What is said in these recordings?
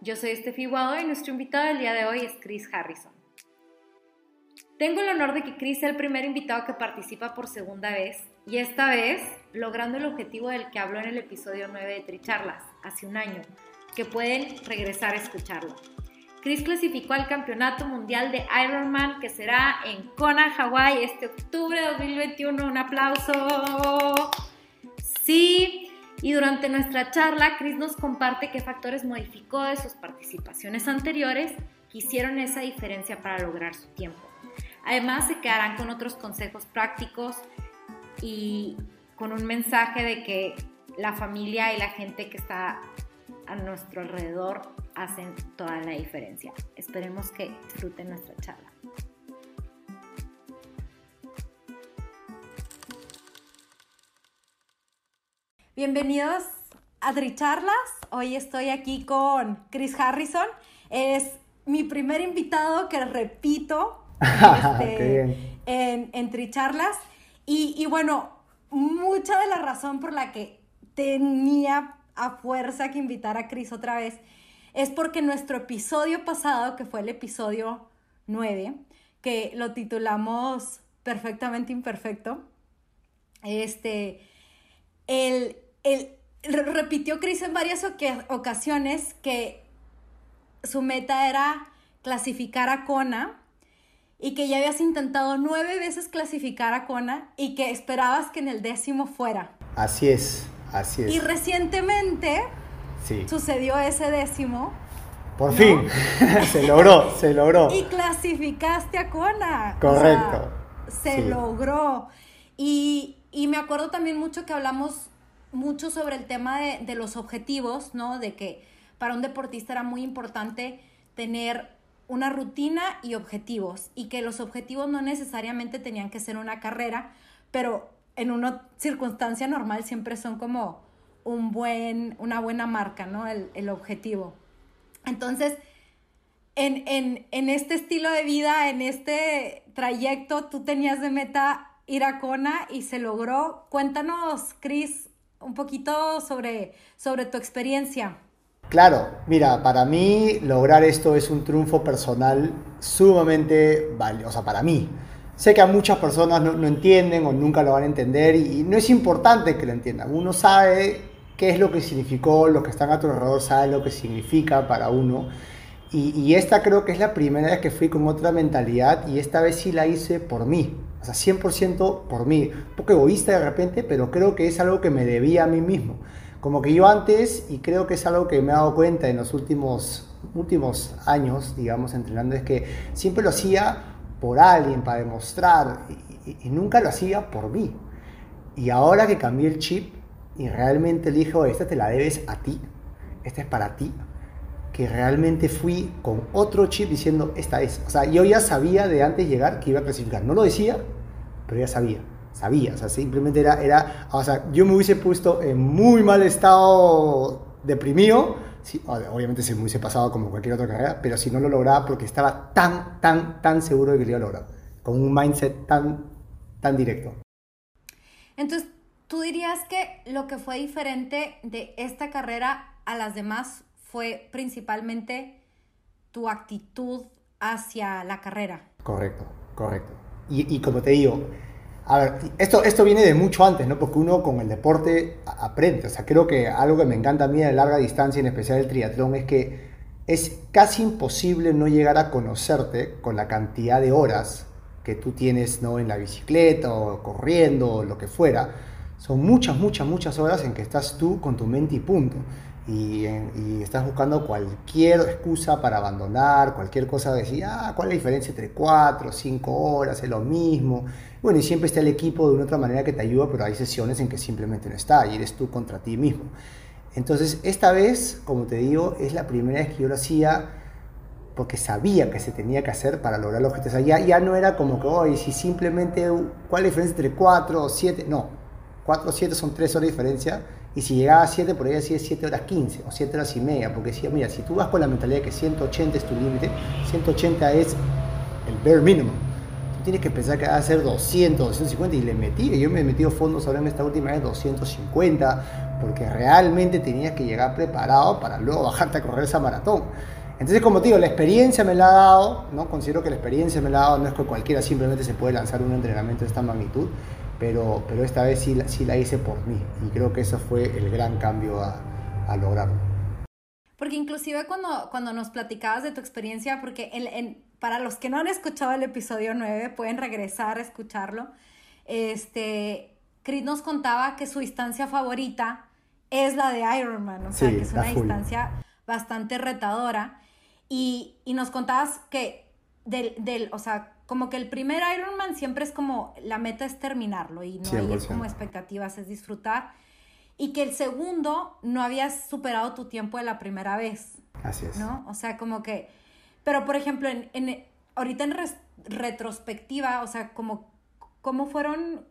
yo soy Estefi Guado y nuestro invitado del día de hoy es Chris Harrison. Tengo el honor de que Chris sea el primer invitado que participa por segunda vez y esta vez logrando el objetivo del que habló en el episodio 9 de Tricharlas, hace un año, que pueden regresar a escucharlo. Chris clasificó al Campeonato Mundial de Ironman que será en Kona, Hawái, este octubre de 2021. Un aplauso. Sí, y durante nuestra charla, Chris nos comparte qué factores modificó de sus participaciones anteriores que hicieron esa diferencia para lograr su tiempo. Además, se quedarán con otros consejos prácticos y con un mensaje de que la familia y la gente que está a nuestro alrededor hacen toda la diferencia. Esperemos que disfruten nuestra charla. Bienvenidos a Tricharlas. Hoy estoy aquí con Chris Harrison. Es mi primer invitado que repito este, en, en, Tricharlas. Y, y bueno, mucha de la razón por la que tenía a fuerza que invitar a Chris otra vez es porque nuestro episodio pasado, que fue el episodio 9, que lo titulamos Perfectamente Imperfecto, este, el, el, repitió Chris en varias ocasiones que su meta era clasificar a Kona y que ya habías intentado nueve veces clasificar a Kona y que esperabas que en el décimo fuera. Así es, así es. Y recientemente sucedió ese décimo. Por fin, se logró, se logró. Y clasificaste a Kona. Correcto. se logró. Y, y me acuerdo también mucho que hablamos mucho sobre el tema de, los objetivos, ¿no? De que para un deportista era muy importante tener una rutina y objetivos y que los objetivos no necesariamente tenían que ser una carrera, pero en una circunstancia normal siempre son como un buen, una buena marca, ¿no? El, objetivo. Entonces, en, en, este estilo de vida, en este trayecto, tú tenías de meta ir a Kona y se logró. Cuéntanos, Cris, un poquito sobre, sobre tu experiencia. Claro, mira, para mí lograr esto es un triunfo personal sumamente valioso, para mí. Sé que a muchas personas no, entienden o nunca lo van a entender y, no es importante que lo entiendan. Uno sabe qué es lo que significó, lo que están a tu alrededor sabe lo que significa para uno. Y, y esta creo que es la primera vez que fui con otra mentalidad y esta vez sí la hice por mí. O sea, 100% por mí. Un poco egoísta de repente, pero creo que es algo que me debía a mí mismo. Como que yo antes, y creo que es algo que me he dado cuenta en los últimos, últimos años, digamos, entrenando, es que siempre lo hacía por alguien, para demostrar, y, nunca lo hacía por mí. Y ahora que cambié el chip y realmente le dije, esta te la debes a ti, esta es para ti, que realmente fui con otro chip diciendo, esta es. O sea, yo ya sabía de antes llegar que iba a clasificar. No lo decía, pero ya sabía. Sabía, o sea, simplemente era, era, o sea, yo me hubiese puesto en muy mal estado deprimido, sí, obviamente se me hubiese pasado como cualquier otra carrera, pero si no lo lograba porque estaba tan, tan, tan seguro de que lo iba a lograr, con un mindset tan, tan directo. Entonces, ¿tú dirías que lo que fue diferente de esta carrera a las demás fue principalmente tu actitud hacia la carrera. Correcto, correcto. Y, como te digo, a esto, esto viene de mucho antes, ¿no? Porque uno con el deporte aprende. O sea, creo que algo que me encanta a mí de larga distancia, en especial el triatlón, es que es casi imposible no llegar a conocerte con la cantidad de horas que tú tienes ¿no? en la bicicleta o corriendo o lo que fuera, son muchas, muchas, muchas horas en que estás tú con tu mente y punto. Y, estás buscando cualquier excusa para abandonar, cualquier cosa, de decir, ah, ¿cuál es la diferencia entre cuatro, cinco horas? Es lo mismo. Bueno, y siempre está el equipo de una otra manera que te ayuda, pero hay sesiones en que simplemente no está y eres tú contra ti mismo. Entonces, esta vez, como te digo, es la primera vez que yo lo hacía porque sabía que se tenía que hacer para lograr los objetivos. ya, ya no era como que, oye, si simplemente, ¿cuál es la diferencia entre 4 o 7? No, 4 o 7 son 3 horas de diferencia. Y si llegaba a 7, por ahí decía 7 horas 15 o 7 horas y media. Porque decía, mira, si tú vas con la mentalidad de que 180 es tu límite, 180 es el bare minimum. Tú tienes que pensar que va a ser 200, 250 y le metí. Yo me he metido fondos ahora en esta última vez 250 porque realmente tenías que llegar preparado para luego bajarte a correr esa maratón. Entonces, como te digo, la experiencia me la ha dado, ¿no? Considero que la experiencia me la ha dado, no es que cualquiera simplemente se puede lanzar un entrenamiento de esta magnitud, pero, pero esta vez sí, sí la hice por mí y creo que eso fue el gran cambio a, a lograrlo. Porque inclusive cuando, cuando nos platicabas de tu experiencia, porque en, para los que no han escuchado el episodio 9, pueden regresar a escucharlo, este, Chris nos contaba que su instancia favorita es la de Ironman, o sea, que es una distancia bastante retadora. Y, nos contabas que del, del, o sea, como que el primer Ironman siempre es como, la meta es terminarlo y no hay como expectativas, es disfrutar. Y que el segundo no habías superado tu tiempo de la primera vez. Así es. ¿No? O sea, como que, pero por ejemplo, en, en ahorita en retrospectiva, o sea, como, ¿cómo fueron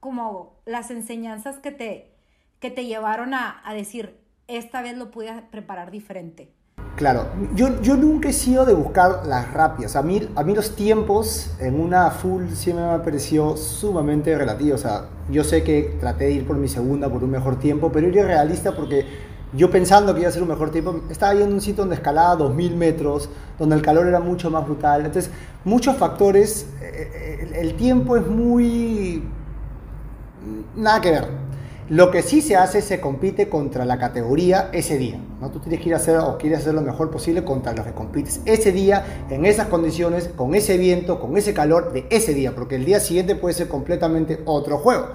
como las enseñanzas que te, que te llevaron a, a decir, esta vez lo pude preparar diferente? Claro, yo, yo nunca he sido de buscar las rápidas. A mí, a mí los tiempos en una full siempre me pareció sumamente relativo. O sea, yo sé que traté de ir por mi segunda por un mejor tiempo, pero era realista porque yo pensando que iba a ser un mejor tiempo, estaba yendo en un sitio donde escalaba 2000 metros, donde el calor era mucho más brutal. Entonces, muchos factores, eh, eh, el tiempo es muy... nada que ver. Lo que sí se hace, se compite contra la categoría ese día. ¿no? Tú tienes que ir a hacer o quieres hacer lo mejor posible contra los que compites ese día, en esas condiciones, con ese viento, con ese calor de ese día, porque el día siguiente puede ser completamente otro juego.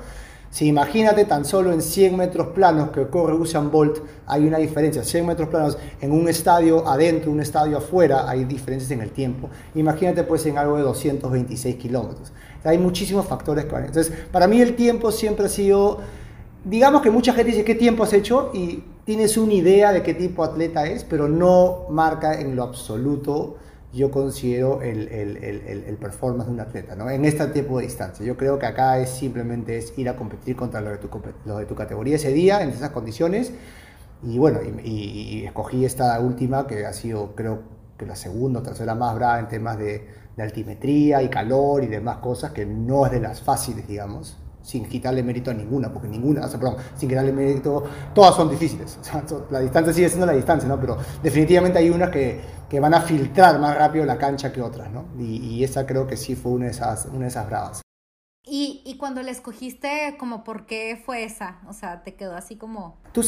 Si imagínate tan solo en 100 metros planos que corre Usain Bolt, hay una diferencia. 100 metros planos en un estadio adentro, un estadio afuera, hay diferencias en el tiempo. Imagínate pues en algo de 226 kilómetros. hay muchísimos factores que Entonces, para mí el tiempo siempre ha sido digamos que mucha gente dice qué tiempo has hecho y tienes una idea de qué tipo de atleta es, pero no marca en lo absoluto, yo considero el, el, el, el performance de un atleta, ¿no? En este tipo de distancia. Yo creo que acá es simplemente es ir a competir contra los de tu, de tu categoría ese día, en esas condiciones. Y bueno, y, escogí esta última que ha sido, creo que la segunda o tercera más brava en temas de, de altimetría y calor y demás cosas, que no es de las fáciles, digamos sin quitarle mérito a ninguna, porque ninguna, o sea, perdón, sin quitarle mérito, todas son difíciles. O sea, la distancia sigue siendo la distancia, ¿no? Pero definitivamente hay unas que, que van a filtrar más rápido la cancha que otras, ¿no? Y, y, esa creo que sí fue una de esas, una de esas bravas. Y, y, cuando la escogiste, como por qué fue esa? O sea, te quedó así como... Tú,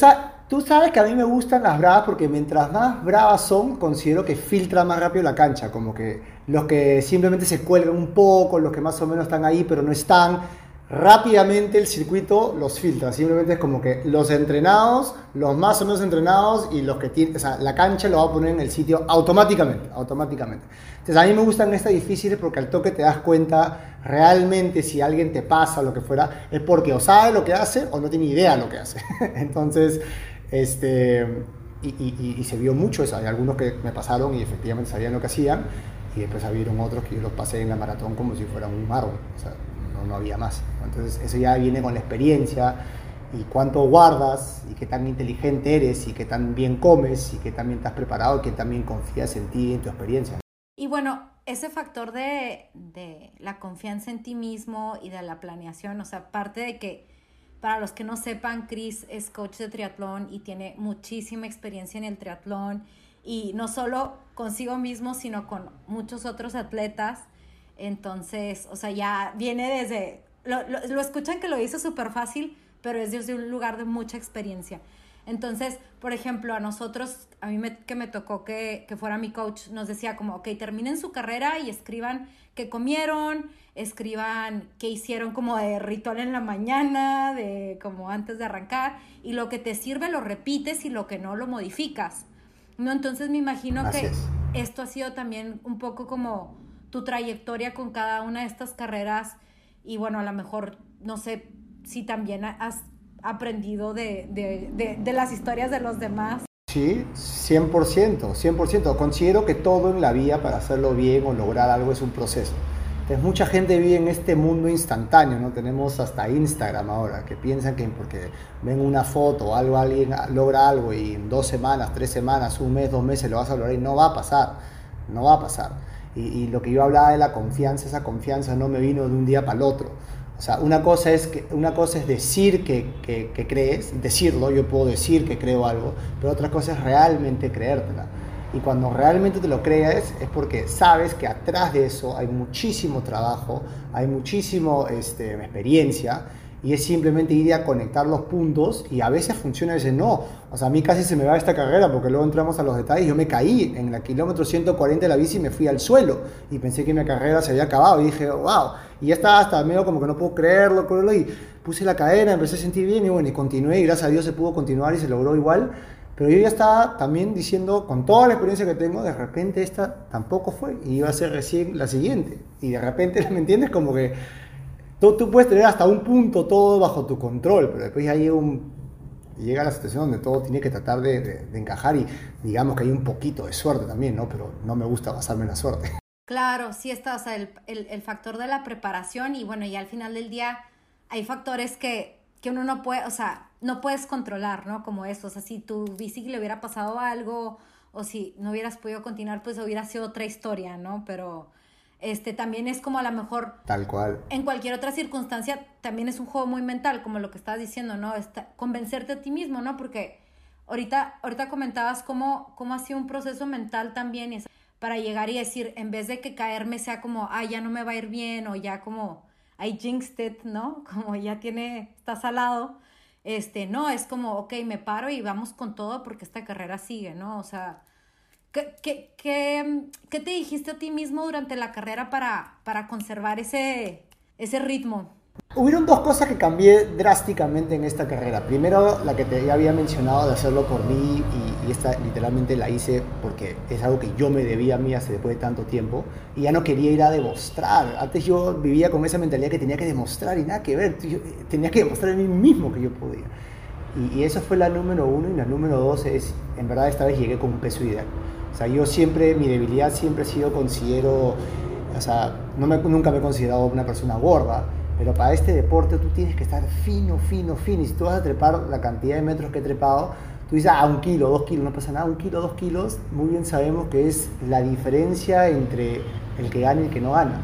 tú sabes que a mí me gustan las bravas porque mientras más bravas son, considero que filtra más rápido la cancha. Como que los que simplemente se cuelgan un poco, los que más o menos están ahí pero no están, rápidamente el circuito los filtra. Simplemente es como que los entrenados, los más o menos entrenados y los que tienen, o sea, la cancha lo va a poner en el sitio automáticamente, automáticamente. Entonces a mí me gustan estas difíciles porque al toque te das cuenta realmente si alguien te pasa o lo que fuera, es porque o sabe lo que hace o no tiene idea lo que hace. Entonces, este, y, se vio mucho eso. Hay algunos que me pasaron y efectivamente sabían lo que hacían y después habían otros que yo los pasé en la maratón como si fueran un marro. O sea, no, había más. Entonces eso ya viene con la experiencia y cuánto guardas y qué tan inteligente eres y qué tan bien comes y qué tan bien estás preparado y qué tan confías en ti y en tu experiencia. Y bueno, ese factor de, de, la confianza en ti mismo y de la planeación, o sea, aparte de que, para los que no sepan, Chris es coach de triatlón y tiene muchísima experiencia en el triatlón y no solo consigo mismo, sino con muchos otros atletas. Entonces, o sea, ya viene desde, lo, lo, escuchan que lo hizo súper fácil, pero es desde un lugar de mucha experiencia. Entonces, por ejemplo, a nosotros a mí me, que me tocó que, que fuera mi coach, nos decía como, ok, terminen su carrera y escriban qué comieron, escriban qué hicieron como de ritual en la mañana, de como antes de arrancar, y lo que te sirve lo repites y lo que no lo modificas. ¿No? Entonces me imagino que esto ha sido también un poco como tu trayectoria con cada una de estas carreras y bueno, a lo mejor, no sé si también has aprendido de, de, de, las historias de los demás. Sí, 100%, 100%. Considero que todo en la vida para hacerlo bien o lograr algo es un proceso. Entonces, mucha gente vive en este mundo instantáneo, ¿no? Tenemos hasta Instagram ahora, que piensan que porque ven una foto o algo, alguien logra algo y en dos semanas, tres semanas, un mes, dos meses lo vas a lograr y no va a pasar, no va a pasar. Y, y lo que yo hablaba de la confianza, esa confianza no me vino de un día para el otro o sea, una cosa es, que, una cosa es decir que, que, crees, decirlo, yo puedo decir que creo algo, pero otra cosa es realmente creértela. Y cuando realmente te lo crees es porque sabes que atrás de eso hay muchísimo trabajo, hay muchísimo este, experiencia y es simplemente ir a conectar los puntos y a veces funciona, a veces no. O sea, a mí casi se me va esta carrera porque luego entramos a los detalles. Yo me caí en el kilómetro 140 de la bici y me fui al suelo y pensé que mi carrera se había acabado y dije, wow. Y ya estaba hasta medio como que no puedo creerlo, creerlo y puse la cadena, empecé a sentir bien y bueno, y continué y gracias a Dios se pudo continuar y se logró igual. Pero yo ya estaba también diciendo, con toda la experiencia que tengo, de repente esta tampoco fue y iba a ser recién la siguiente. Y de repente, ¿me entiendes? Como que Tú, tú, puedes tener hasta un punto todo bajo tu control, pero después ya llega, un, llega la situación donde todo tiene que tratar de, de, encajar y digamos que hay un poquito de suerte también, ¿no? Pero no me gusta basarme en la suerte. Claro, sí está, o sea, el, el, el, factor de la preparación y bueno, y al final del día hay factores que, que uno no puede, o sea, no puedes controlar, ¿no? Como esto, o sea, si tu bici le hubiera pasado algo o si no hubieras podido continuar, pues hubiera sido otra historia, ¿no? Pero este también es como a lo mejor tal cual. en cualquier otra circunstancia también es un juego muy mental como lo que estabas diciendo no convencerte a ti mismo no porque ahorita ahorita comentabas cómo cómo ha sido un proceso mental también para llegar y decir en vez de que caerme sea como ah ya no me va a ir bien o ya como I jinxed it no como ya tiene está salado. Este no es como ok me paro y vamos con todo porque esta carrera sigue no o sea ¿Qué, qué, qué, te dijiste a ti mismo durante la carrera para, para conservar ese, ese ritmo? Hubieron dos cosas que cambié drásticamente en esta carrera. Primero, la que te ya había mencionado de hacerlo por mí y, y, esta literalmente la hice porque es algo que yo me debía a mí hace después de tanto tiempo y ya no quería ir a demostrar. Antes yo vivía con esa mentalidad que tenía que demostrar y nada que ver. Yo eh, tenía que demostrar a mí mismo que yo podía. Y, y esa fue la número uno y la número dos es, en verdad esta vez llegué con un peso ideal. O sea, yo siempre, mi debilidad siempre ha sido, considero, o sea, no me, nunca me he considerado una persona gorda, pero para este deporte tú tienes que estar fino, fino, fino. Y si tú vas a trepar la cantidad de metros que he trepado, tú dices, ah, un kilo, dos kilos, no pasa nada, un kilo, dos kilos, muy bien sabemos que es la diferencia entre el que gana y el que no gana.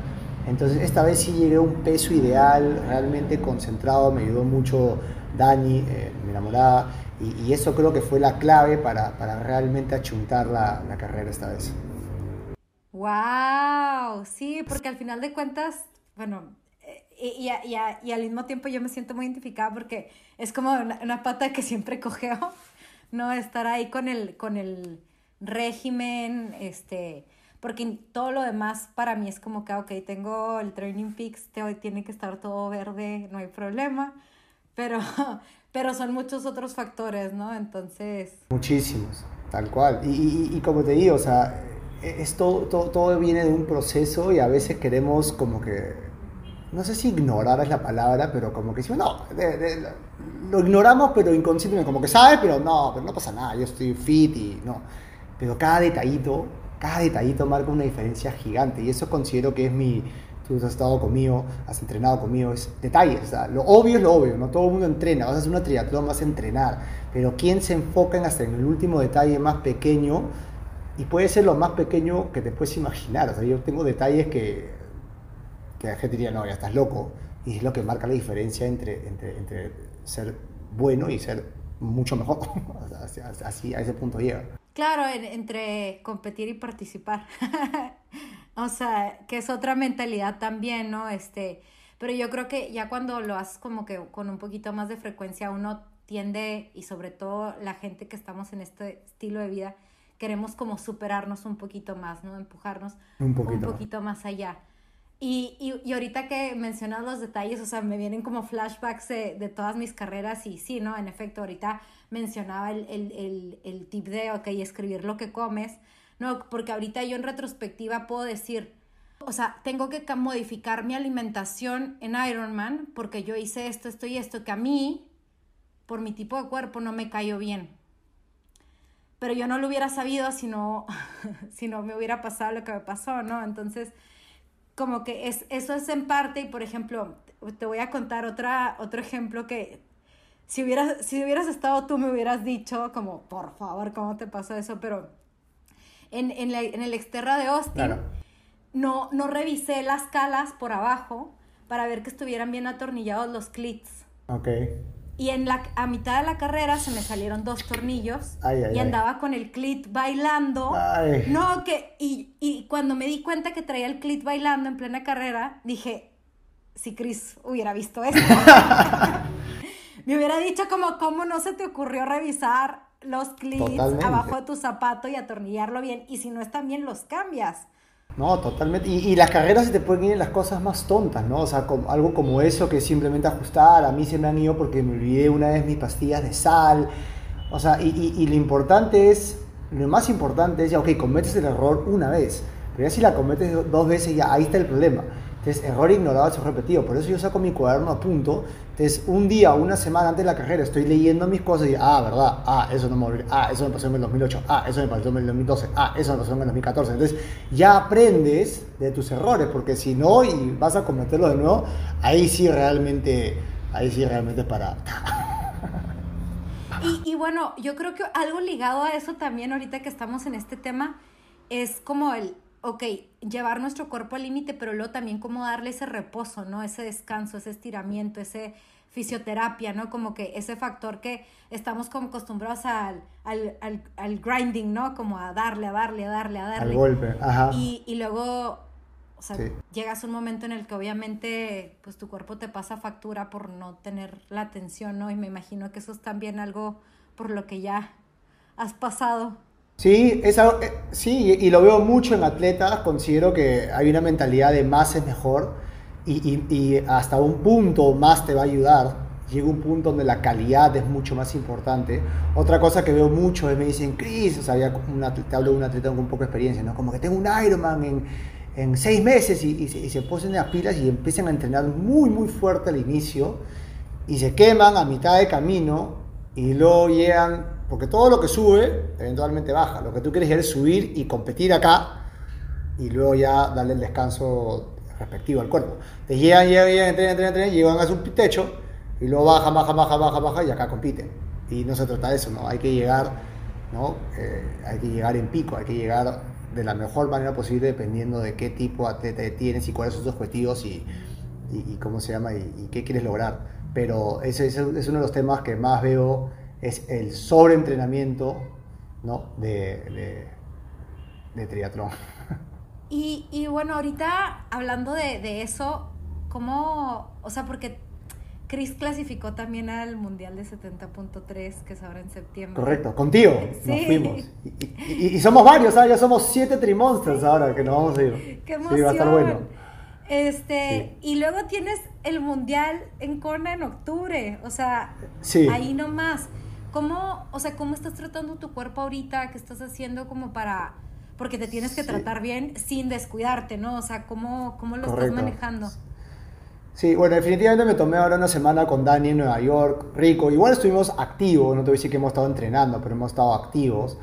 Entonces, esta vez sí llegué a un peso ideal, realmente concentrado, me ayudó mucho Dani, eh, mi enamorada, y, eso creo que fue la clave para, para realmente achuntar la, la, carrera esta vez. ¡Wow! Sí, porque al final de cuentas, bueno, eh, y, y, y, al mismo tiempo yo me siento muy identificada porque es como una, una, pata que siempre cogeo, ¿no? Estar ahí con el, con el régimen, este, porque todo lo demás para mí es como que, ok, tengo el Training Peaks, tiene que estar todo verde, no hay problema, pero pero son muchos otros factores, ¿no? Entonces... Muchísimos, tal cual. Y, y, y como te digo, o sea, esto, todo, todo, viene de un proceso y a veces queremos como que, no sé si ignorar es la palabra, pero como que decimos, no, lo ignoramos, pero inconscientemente, como que sabe, pero no, pero no pasa nada, yo estoy fit y no. Pero cada detallito, cada detallito marca una diferencia gigante y eso considero que es mi, tú has estado conmigo, has entrenado conmigo, es detalles. lo obvio es lo obvio, no todo el mundo entrena, vas a hacer una triatlón, vas a entrenar, pero ¿quién se enfoca en hasta en el último detalle más pequeño? Y puede ser lo más pequeño que te puedes imaginar. O sea, yo tengo detalles que, que la gente diría, no, ya estás loco. Y es lo que marca la diferencia entre, entre, entre ser bueno y ser mucho mejor. Así, a ese punto llega. Claro, entre competir y participar. O sea, que es otra mentalidad también, ¿no? Este, pero yo creo que ya cuando lo haces como que con un poquito más de frecuencia, uno tiende, y sobre todo la gente que estamos en este estilo de vida, queremos como superarnos un poquito más, ¿no? Empujarnos un poquito, más allá. Y, y, y, ahorita que mencionas los detalles, o sea, me vienen como flashbacks de, de, todas mis carreras y sí, ¿no? En efecto, ahorita mencionaba el, el, el, el tip de, ok, escribir lo que comes, ¿no? Porque ahorita yo en retrospectiva puedo decir, o sea, tengo que modificar mi alimentación en Ironman porque yo hice esto, esto y esto que a mí, por mi tipo de cuerpo, no me cayó bien. Pero yo no lo hubiera sabido si no, si no me hubiera pasado lo que me pasó, ¿no? Entonces, como que es, eso es en parte, y por ejemplo, te voy a contar otra, otro ejemplo que si hubieras, si hubieras estado tú me hubieras dicho, como, por favor, ¿cómo te pasó eso? Pero en, en, en el exterra de Austin, no, no revisé las calas por abajo para ver que estuvieran bien atornillados los clits. Ok. Y en la, a mitad de la carrera se me salieron dos tornillos y andaba con el clit bailando. No, que, y, y, cuando me di cuenta que traía el clit bailando en plena carrera, dije, si Chris hubiera visto esto, me hubiera dicho como, ¿cómo no se te ocurrió revisar los clits abajo de tu zapato y atornillarlo bien? Y si no están bien, los cambias. No, totalmente. Y, las carreras se te pueden ir en las cosas más tontas, ¿no? O sea, algo como eso que simplemente ajustar. A mí se me han ido porque me olvidé una vez mis pastillas de sal. O sea, y, lo importante es, lo más importante es, ya, ok, cometes el error una vez. Pero ya si la cometes dos veces, ya ahí está el problema. Entonces, error ignorado es repetido. Por eso yo saco mi cuaderno a punto. Entonces, un día una semana antes de la carrera estoy leyendo mis cosas y, ah, verdad, ah, eso no me ah, eso me pasó en el 2008, ah, eso me pasó en el 2012, ah, eso me pasó en el 2014. Entonces, ya aprendes de tus errores, porque si no y vas a cometerlo de nuevo, ahí sí realmente, ahí sí realmente es para... Y, y bueno, yo creo que algo ligado a eso también ahorita que estamos en este tema es como el, ok, llevar nuestro cuerpo al límite, pero luego también como darle ese reposo, ¿no? Ese descanso, ese estiramiento, ese fisioterapia, ¿no? Como que ese factor que estamos como acostumbrados al, al, al, grinding, ¿no? Como a darle, a darle, a darle, a darle. Al golpe, ajá. Y, y luego, o sea, llegas a un momento en el que obviamente, pues tu cuerpo te pasa factura por no tener la atención, ¿no? Y me imagino que eso es también algo por lo que ya has pasado. Sí, es eh, sí, y lo veo mucho en atletas, considero que hay una mentalidad de más es mejor y, hasta un punto más te va a ayudar. Llega un punto donde la calidad es mucho más importante. Otra cosa que veo mucho es me dicen, Chris, o sea, una, te hablo de un atleta con poca experiencia, ¿no? Como que tengo un Ironman en, en seis meses y, y, se, y se las pilas y empiezan a entrenar muy, muy fuerte al inicio y se queman a mitad de camino y luego llegan porque todo lo que sube, eventualmente baja. Lo que tú quieres es subir y competir acá y luego ya darle el descanso respectivo al cuerpo. Te llegan, llegan, llegan, entrenan, entrenan, entrenan, llegan a su techo y luego baja, baja, baja, baja, baja y acá compiten. Y no se trata de eso, ¿no? Hay que llegar, ¿no? Eh, hay que llegar en pico, hay que llegar de la mejor manera posible dependiendo de qué tipo de atleta tienes y cuáles son tus objetivos y, y, cómo se llama y, qué quieres lograr. Pero ese, ese es uno de los temas que más veo es el sobreentrenamiento ¿no? de, de, triatlón. Y, y, bueno, ahorita hablando de, de, eso, ¿cómo, o sea, porque Chris clasificó también al Mundial de 70.3, que es ahora en septiembre. Correcto, contigo nos fuimos. Y, y, somos varios, ya somos siete Trimonsters ahora que nos vamos a ir. ¡Qué emoción! Sí, va a estar bueno. Este, y luego tienes el Mundial en Kona en octubre, o sea, ahí nomás. ¿Cómo, o sea, cómo estás tratando tu cuerpo ahorita? ¿Qué estás haciendo como para...? Porque te tienes que tratar bien sin descuidarte, ¿no? O sea, ¿cómo, cómo lo estás manejando? Sí, bueno, definitivamente me tomé ahora una semana con Dani en Nueva York, rico. Igual estuvimos activos, no te voy a decir que hemos estado entrenando, pero hemos estado activos.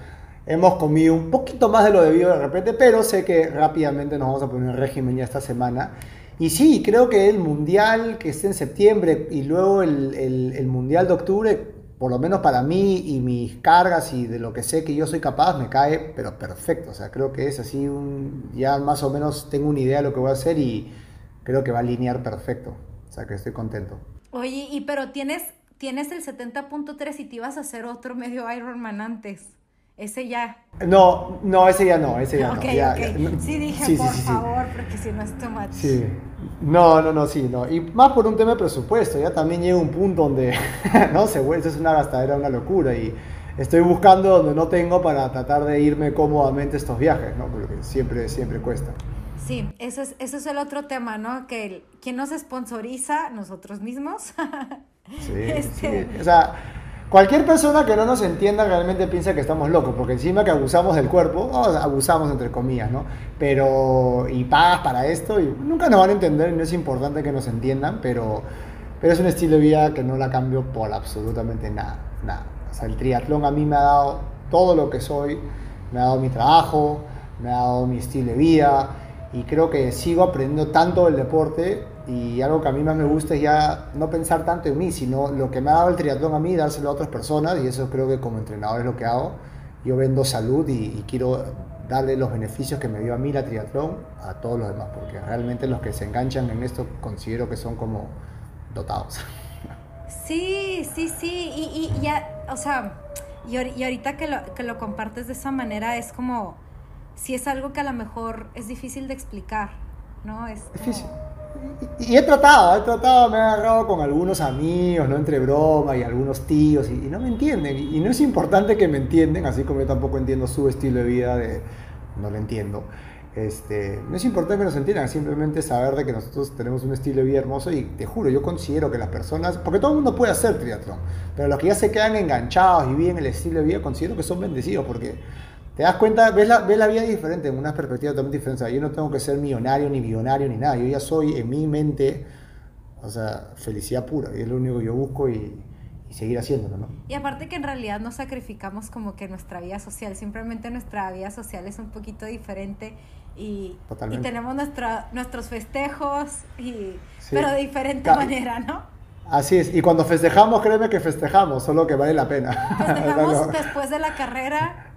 Hemos comido un poquito más de lo debido de repente, pero sé que rápidamente nos vamos a poner en régimen ya esta semana. Y sí, creo que el Mundial que esté en septiembre y luego el, el, el Mundial de octubre por lo menos para mí y mis cargas y de lo que sé que yo soy capaz, me cae, pero perfecto. O sea, creo que es así, un, ya más o menos tengo una idea de lo que voy a hacer y creo que va a alinear perfecto. O sea, que estoy contento. Oye, y pero tienes, tienes el 70.3 y te ibas a hacer otro medio Ironman antes. Ese ya. No, no, ese ya no, ese ya Ok, no. ya- ok. ya- Sí, dije, sí, por sí, sí. favor, porque si no es too much. Sí. No, no, no, sí, no. Y más por un tema de presupuesto, ya también llega un punto donde, no, se vuelve, es una gastadera, una locura y estoy buscando donde no tengo para tratar de irme cómodamente estos viajes, ¿no? Porque siempre, siempre cuesta. Sí, eso es, eso es el otro tema, ¿no? Que el- quien nos sponsoriza, nosotros mismos. Sí, Este- sí. O sea, cualquier persona que no nos entienda realmente piensa que estamos locos, porque encima que abusamos del cuerpo, no, abusamos entre comillas, ¿no? Pero, y pagas para esto, y nunca nos van a entender y no es importante que nos entiendan, pero, pero es un estilo de vida que no la cambio por absolutamente nada, nada. O sea, el triatlón a mí me ha dado todo lo que soy, me ha dado mi trabajo, me ha dado mi estilo de vida, y creo que sigo aprendiendo tanto del deporte y algo que a mí más me gusta es ya no pensar tanto en mí, sino lo que me ha dado el triatlón a mí, dárselo a otras personas y eso creo que como entrenador es lo que hago. Yo vendo salud y, y quiero darle los beneficios que me dio a mí la triatlón a todos los demás, porque realmente los que se enganchan en esto considero que son como dotados. Sí, sí, sí, y, y ya, o sea, y, y ahorita que lo, que lo compartes de esa manera es como, si es algo que a lo mejor es difícil de explicar, ¿no? Es como- Difícil. Y, y he tratado, he tratado, me he agarrado con algunos amigos, ¿no? Entre broma y algunos tíos, y, y no me entienden. Y, y no es importante que me entiendan, así como yo tampoco entiendo su estilo de vida, de, no lo entiendo. Este, no es importante que nos entiendan, simplemente saber de que nosotros tenemos un estilo de vida hermoso y te juro, yo considero que las personas, porque todo el mundo puede hacer triatlón, pero los que ya se quedan enganchados y viven el estilo de vida, considero que son bendecidos porque te das cuenta, ves la, ves la vida diferente, en una perspectiva totalmente diferente. O sea, yo no tengo que ser millonario, ni billonario, ni nada. Yo ya soy en mi mente, o sea, felicidad pura. Y es lo único que yo busco y, y seguir haciéndolo, ¿no? Y aparte que en realidad no sacrificamos como que nuestra vida social, simplemente nuestra vida social es un poquito diferente y, y tenemos nuestra, nuestros festejos, y, Sí. pero de diferente Ca- manera, ¿no? Así es. Y cuando festejamos, créeme que festejamos, solo que vale la pena. Festejamos después de la carrera,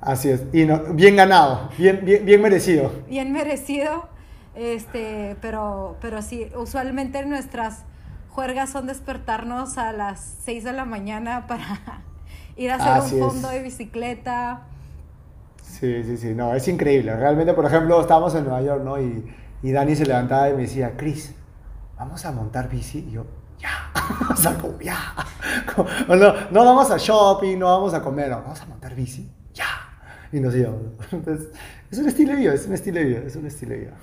Así es. Y no, bien ganado, bien, bien, bien merecido. bien merecido, este, pero, pero sí, usualmente nuestras juergas son despertarnos a las 6 de la mañana para ir a hacer Así un es. fondo de bicicleta. Sí, sí, sí, no, es increíble. Realmente, por ejemplo, estábamos en Nueva York, ¿no? Y, y Dani se levantaba y me decía, Chris, vamos a montar bici. Y yo, ya, o sea, como, ya. Como, no, no vamos a shopping, no vamos a comer, no, vamos a montar bici. Y nos íbamos. Entonces, es un estilo de vida, es un estilo de vida, es un estilo de vida.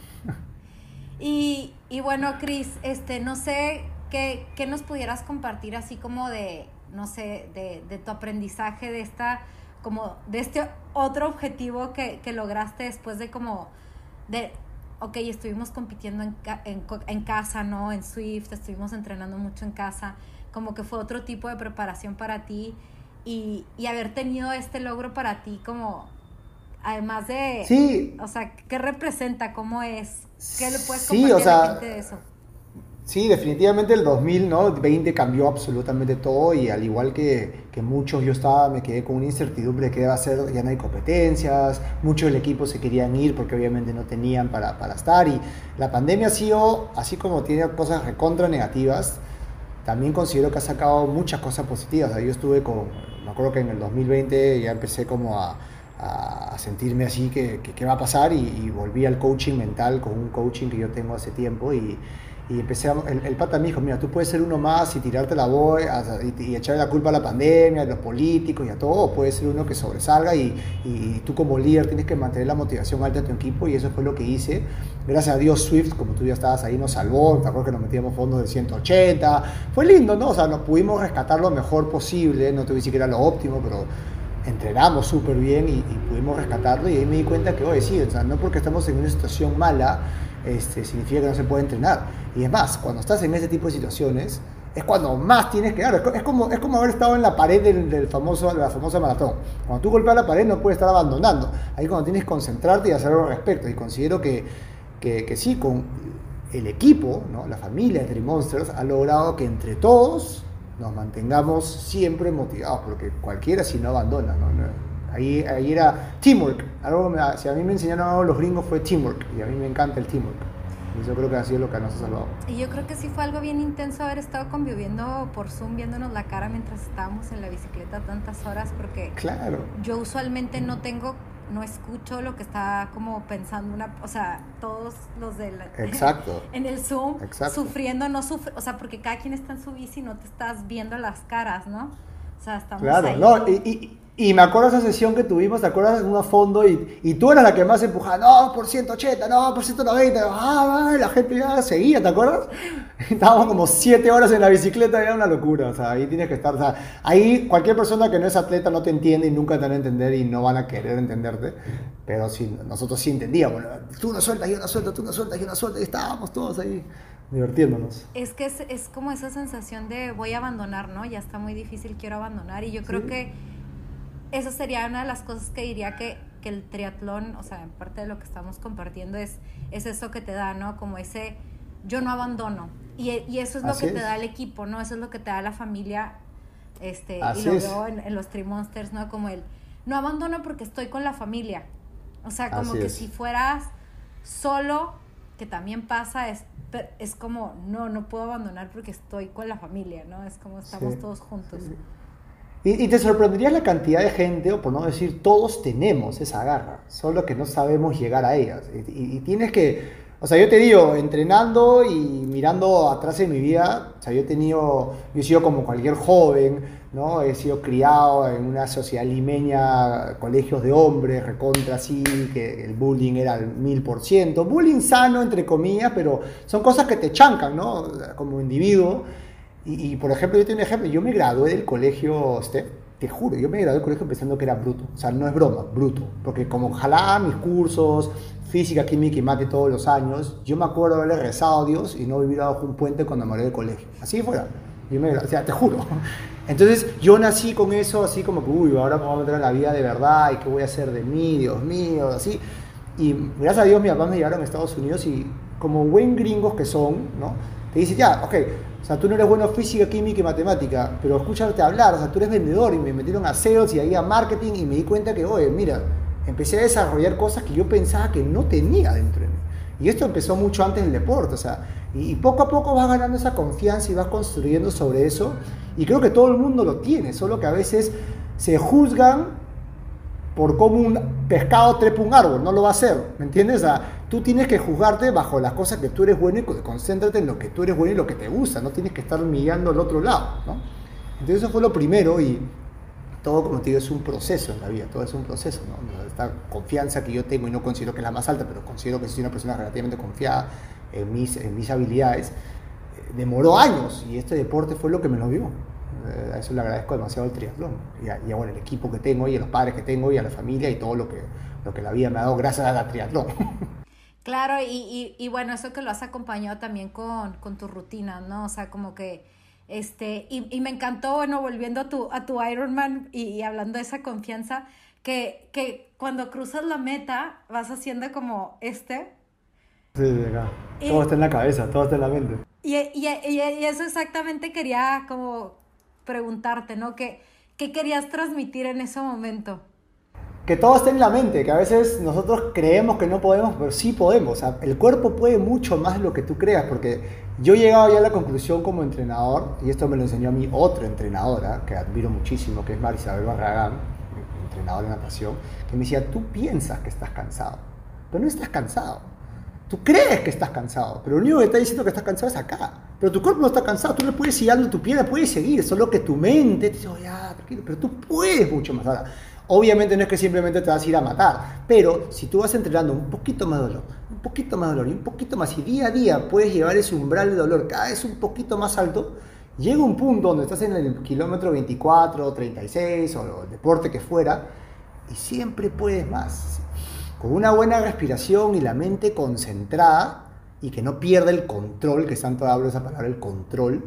Y, y bueno, Cris, este, no sé qué, qué nos pudieras compartir así como de, no sé, de, de tu aprendizaje de esta, como de este otro objetivo que, que lograste después de como, de, ok, estuvimos compitiendo en, en, en casa, ¿no? En Swift, estuvimos entrenando mucho en casa, como que fue otro tipo de preparación para ti y, y haber tenido este logro para ti como, además de... Sí, O sea, ¿qué representa? ¿Cómo es? ¿Qué le puedes Sí, compartir o a la sea, gente de eso? Sí, definitivamente el 2000, ¿no? 20 cambió absolutamente todo y al igual que, que muchos, yo estaba, me quedé con una incertidumbre de qué va a ser, ya no hay competencias, muchos del equipo se querían ir porque obviamente no tenían para, para estar y la pandemia ha sido, así como tiene cosas recontra negativas, también considero que ha sacado muchas cosas positivas. O sea, yo estuve con, me acuerdo que en el 2020 ya empecé como a, a- sentirme así que, que qué va a pasar y, y volví al coaching mental con un coaching que yo tengo hace tiempo y, y empecé a, el, el pata me dijo, mira, tú puedes ser uno más y tirarte la voz y, y echarle la culpa a la pandemia, a los políticos y a todo, puedes ser uno que sobresalga y, y tú como líder tienes que mantener la motivación alta de tu equipo y eso fue lo que hice. Gracias a Dios Swift, como tú ya estabas ahí, nos salvó, te acuerdas que nos metíamos fondos de 180, fue lindo, ¿no? O sea, nos pudimos rescatar lo mejor posible, no te voy a decir que era lo óptimo, pero entrenamos súper bien y, y pudimos rescatarlo y ahí me di cuenta que, oye, sí, o sea, no porque estamos en una situación mala, este, significa que no se puede entrenar. Y es más, cuando estás en ese tipo de situaciones, es cuando más tienes que dar. Es co- Es como, es como haber estado en la pared del, del famoso, de la famosa maratón. Cuando tú golpeas la pared no puedes estar abandonando. Ahí cuando tienes que concentrarte y hacer algo al respecto. Y considero que, que, que sí, con el equipo, ¿no? la familia de Three Monsters, ha logrado que entre todos nos mantengamos siempre motivados, porque cualquiera si no abandona, ¿no? Ahí, ahí era teamwork. Algo me- si a mí me enseñaron algo los gringos fue teamwork, y a mí me encanta el teamwork. Y yo creo que ha sido lo que nos ha salvado. Y yo creo que sí fue algo bien intenso haber estado conviviendo por Zoom, viéndonos la cara mientras estábamos en la bicicleta tantas horas, porque claro. yo usualmente no tengo no escucho lo que está como pensando una, o sea, todos los de Exacto. en el Zoom sufriendo, no sufre, o sea, porque cada quien está en su bici y no te estás viendo las caras, ¿no? O sea, estamos Claro, no, y, y me acuerdo esa sesión que tuvimos, ¿te acuerdas? En un fondo y, y, tú eras la que más empujaba, no, por 180, no, por 190, ah, la gente ya seguía, ¿te acuerdas? Estábamos como 7 horas en la bicicleta, era una locura, o sea, ahí tienes que estar, o sea, ahí cualquier persona que no es atleta no te entiende y nunca te van a entender y no van a querer entenderte, pero sí, nosotros sí entendíamos, tú no sueltas, yo no suelto, tú no sueltas, yo no suelto, y estábamos todos ahí divirtiéndonos. Es que es, es, como esa sensación de voy a abandonar, ¿no? Ya está muy difícil, quiero abandonar y yo creo que esa sería una de las cosas que diría que, que, el triatlón, o sea, en parte de lo que estamos compartiendo, es, es eso que te da, ¿no? Como ese yo no abandono. Y, y eso es lo que te da el equipo, ¿no? Eso es lo que te da la familia. Este, y lo veo en, los Tree Monsters, ¿no? Como el no abandono porque estoy con la familia. O sea, como que si fueras solo, que también pasa, es, es como, no, no puedo abandonar porque estoy con la familia, ¿no? Es como estamos todos juntos. Y, te sorprendería la cantidad de gente, o por no decir todos tenemos esa garra, solo que no sabemos llegar a ellas. Y, tienes que, o sea, yo te digo, entrenando y mirando atrás en mi vida, o sea, yo he tenido, yo he sido como cualquier joven, ¿no? He sido criado en una sociedad limeña, colegios de hombres, recontra así, que el bullying era al mil por ciento. Bullying sano, entre comillas, pero son cosas que te chancan, ¿no? Como individuo. Y, por ejemplo, yo tengo un ejemplo, yo me gradué del colegio, este, te juro, yo me gradué del colegio pensando que era bruto, o sea, no es broma, bruto, porque como jalaba mis cursos, física, química y mate todos los años, yo me acuerdo haberle rezado a Dios y no vivir bajo un puente cuando me del colegio, así fuera, yo me, o sea, te juro. Entonces yo nací con eso, así como que, uy, ahora me voy a meter en la vida de verdad y qué voy a hacer de mí, Dios mío, así. Y gracias a Dios mis papás me llevaron a Estados Unidos y como buen gringos que son, ¿no? Te dicen, ya, ok, o sea, tú no eres bueno en física, química y matemática, pero escúchate hablar, o sea, tú eres vendedor y me metieron a sales y ahí a marketing y me di cuenta que, oye, mira, empecé a desarrollar cosas que yo pensaba que no tenía dentro de mí. Y esto empezó mucho antes del deporte, o sea, y, poco a poco vas ganando esa confianza y vas construyendo sobre eso. Y creo que todo el mundo lo tiene, solo que a veces se juzgan por cómo un pescado trepa un árbol, no lo va a hacer, ¿me entiendes? Tú tienes que juzgarte bajo las cosas que tú eres bueno y concéntrate en lo que tú eres bueno y lo que te gusta, no tienes que estar mirando al otro lado, ¿no? Entonces eso fue lo primero y todo, como te digo, es un proceso en la vida, todo es un proceso, ¿no? Esta confianza que yo tengo y no considero que es la más alta, pero considero que soy una persona relativamente confiada en mis, en mis habilidades, eh, demoró años y este deporte fue lo que me lo dio. Eh, a eso le agradezco demasiado al triatlón y a, bueno, el equipo que tengo y a los padres que tengo y a la familia y todo lo que, lo que la vida me ha dado gracias al triatlón. Claro, y, y, bueno, eso que lo has acompañado también con, con tu rutina, ¿no? O sea, como que, este, y, y me encantó, bueno, volviendo a tu, a tu Ironman y, hablando de esa confianza, que, que cuando cruzas la meta vas haciendo como este. Sí, acá. Todo está en la cabeza, todo está en la mente. Y, y, y, eso exactamente quería como preguntarte, ¿no? ¿Qué, ¿Qué querías transmitir en ese momento? Que todo esté en la mente, que a veces nosotros creemos que no podemos, pero sí podemos. el cuerpo puede mucho más de lo que tú creas, porque yo he llegado ya a la conclusión como entrenador, y esto me lo enseñó a mí otra entrenadora, que admiro muchísimo, que es Marisabel Barragán, entrenadora de natación, que me decía, tú piensas que estás cansado, pero no estás cansado Tú crees que estás cansado, pero lo único que está diciendo que estás cansado es acá. Pero tu cuerpo no está cansado, tú le puedes seguir dando tu pierna, puedes seguir, solo que tu mente te dice, oh, ya, tranquilo, pero tú puedes mucho más. Ahora, obviamente no es que simplemente te vas a ir a matar, pero si tú vas entrenando un poquito más dolor, un poquito más dolor y un poquito más, y día a día puedes llevar ese umbral de dolor cada vez un poquito más alto, llega un punto donde estás en el kilómetro 24, 36 o el deporte que fuera, y siempre puedes más con una buena respiración y la mente concentrada y que no pierda el control, que tanto hablo esa palabra, el control,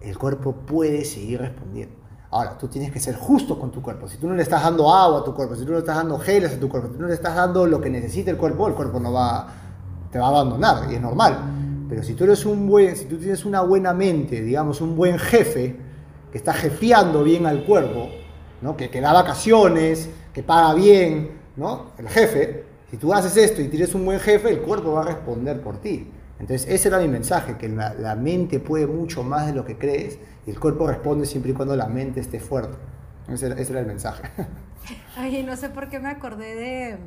el cuerpo puede seguir respondiendo. Ahora, tú tienes que ser justo con tu cuerpo. Si tú no le estás dando agua a tu cuerpo, si tú no le estás dando geles a tu cuerpo, si tú no le estás dando lo que necesita el cuerpo, el cuerpo no va, te va a abandonar y es normal. Pero si tú eres un buen, si tú tienes una buena mente, digamos, un buen jefe, que está jefeando bien al cuerpo, ¿no? que, que da vacaciones, que paga bien, ¿no? El jefe, si tú haces esto y tienes un buen jefe, el cuerpo va a responder por ti. Entonces, ese era mi mensaje, que la, la, mente puede mucho más de lo que crees y el cuerpo responde siempre y cuando la mente esté fuerte. Ese era, ese era el mensaje. Ay, no sé por qué me acordé de,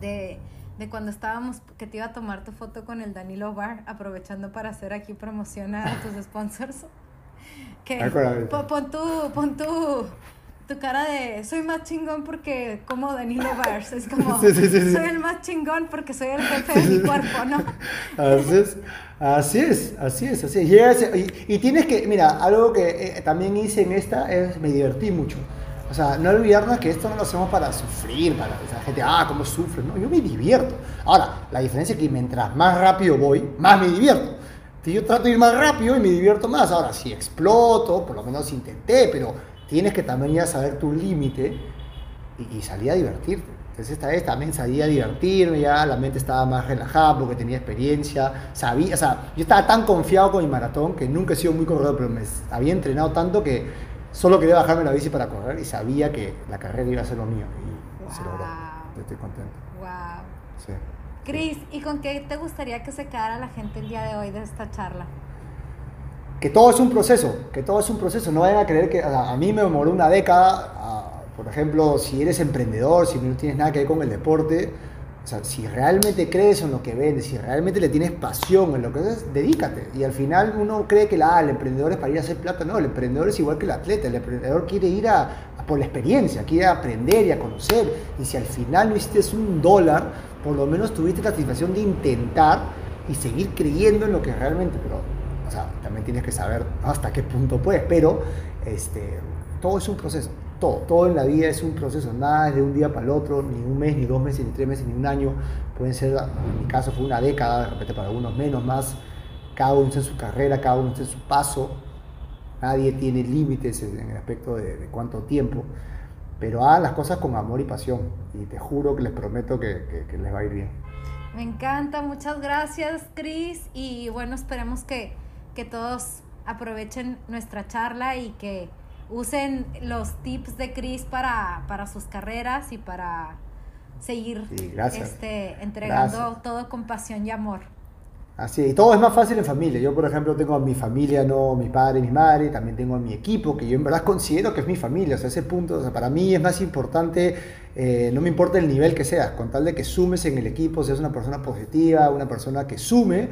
de, de, cuando estábamos, que te iba a tomar tu foto con el Danilo Bar, aprovechando para hacer aquí promoción a tus sponsors. Que, pon, pon tu, pon tu, tu cara de soy más chingón porque como Danilo Bars. Es como soy el más chingón porque soy el jefe de mi cuerpo, ¿no? Así es, así es, así es. Así es. Y, tienes que, mira, algo que eh, también hice en esta es me divertí mucho. O sea, no olvidarnos que esto no lo hacemos para sufrir, para la gente, ah, cómo sufre. No, yo me divierto. Ahora, la diferencia es que mientras más rápido voy, más me divierto. Yo trato de ir más rápido y me divierto más. Ahora, si exploto, por lo menos intenté, pero tienes que también ya saber tu límite y, salir a divertirte. Entonces esta vez también salí a divertirme, ya la mente estaba más relajada porque tenía experiencia, sabía, o sea, yo estaba tan confiado con mi maratón que nunca he sido muy corredor, pero me había entrenado tanto que solo quería bajarme la bici para correr y sabía que la carrera iba a ser lo mío y se logró. Estoy contento. Wow. Sí. Cris, ¿y con qué te gustaría que se quedara la gente el día de hoy de esta charla? Que todo es un proceso, que todo es un proceso. No vayan a creer que a, mí me demoró una década, por ejemplo, si eres emprendedor, si no tienes nada que ver con el deporte, o sea, si realmente crees en lo que vendes, si realmente le tienes pasión en lo que haces, dedícate. Y al final uno cree que la, el emprendedor es para ir a hacer plata. No, el emprendedor es igual que el atleta. El emprendedor quiere ir a, por la experiencia, quiere aprender y a conocer. Y si al final no hiciste un dólar, por lo menos tuviste la satisfacción de intentar y seguir creyendo en lo que realmente. Pero sea, también tienes que saber hasta qué punto puedes, pero este, todo es un proceso, todo, todo en la vida es un proceso, nada es de un día para el otro, ni un mes, ni dos meses, ni tres meses, ni un año, pueden ser, en mi caso fue una década, de repente para algunos menos, más, cada uno en su carrera, cada uno en su paso, nadie tiene límites en el aspecto de, cuánto tiempo, pero hagan las cosas con amor y pasión, y te juro que les prometo que, que les va a ir bien. Me encanta, muchas gracias Cris y bueno, esperemos que que todos aprovechen nuestra charla y que usen los tips de Chris para, para sus carreras y para seguir este, entregando todo con pasión y amor. Así, y todo es más fácil en familia. Yo, por ejemplo, tengo a mi familia, no mi padre, mi madre, también tengo a mi equipo, que yo en verdad considero que es mi familia. O sea, ese punto, o sea, para mí es más importante, eh, no me importa el nivel que seas, con tal de que sumes en el equipo, seas una persona positiva, una persona que sume,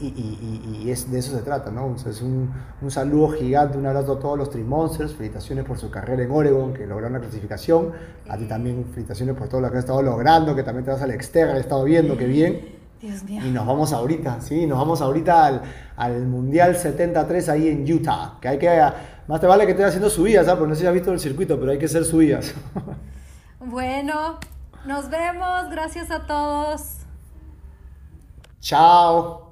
y, es, de eso se trata, ¿no? es un, un, saludo gigante, un abrazo a todos los Trimonsters, felicitaciones por su carrera en Oregon, que lograron la clasificación, a ti también felicitaciones por todo lo que has estado logrando, que también te vas al externo, he estado viendo, que bien. Dios mío. Y nos vamos ahorita, sí, nos vamos ahorita al, al, Mundial 73 ahí en Utah, que hay que, más te vale que estés haciendo subidas, ¿sabes? Porque no sé si has visto el circuito, pero hay que hacer subidas. bueno, nos vemos, gracias a todos. Chao.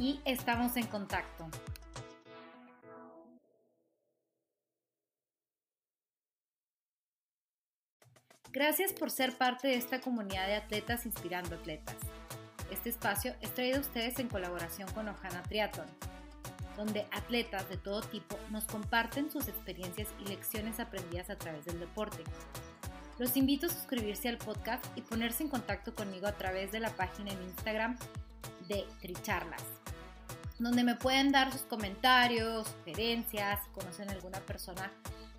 y estamos en contacto. Gracias por ser parte de esta comunidad de atletas inspirando atletas. Este espacio es traído a ustedes en colaboración con Ojana Triathlon, donde atletas de todo tipo nos comparten sus experiencias y lecciones aprendidas a través del deporte. Los invito a suscribirse al podcast y ponerse en contacto conmigo a través de la página en Instagram de Tricharlas donde me pueden dar sus comentarios, sugerencias, si conocen alguna persona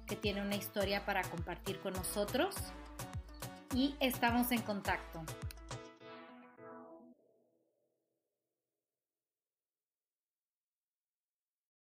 que tiene una historia para compartir con nosotros. Y estamos en contacto.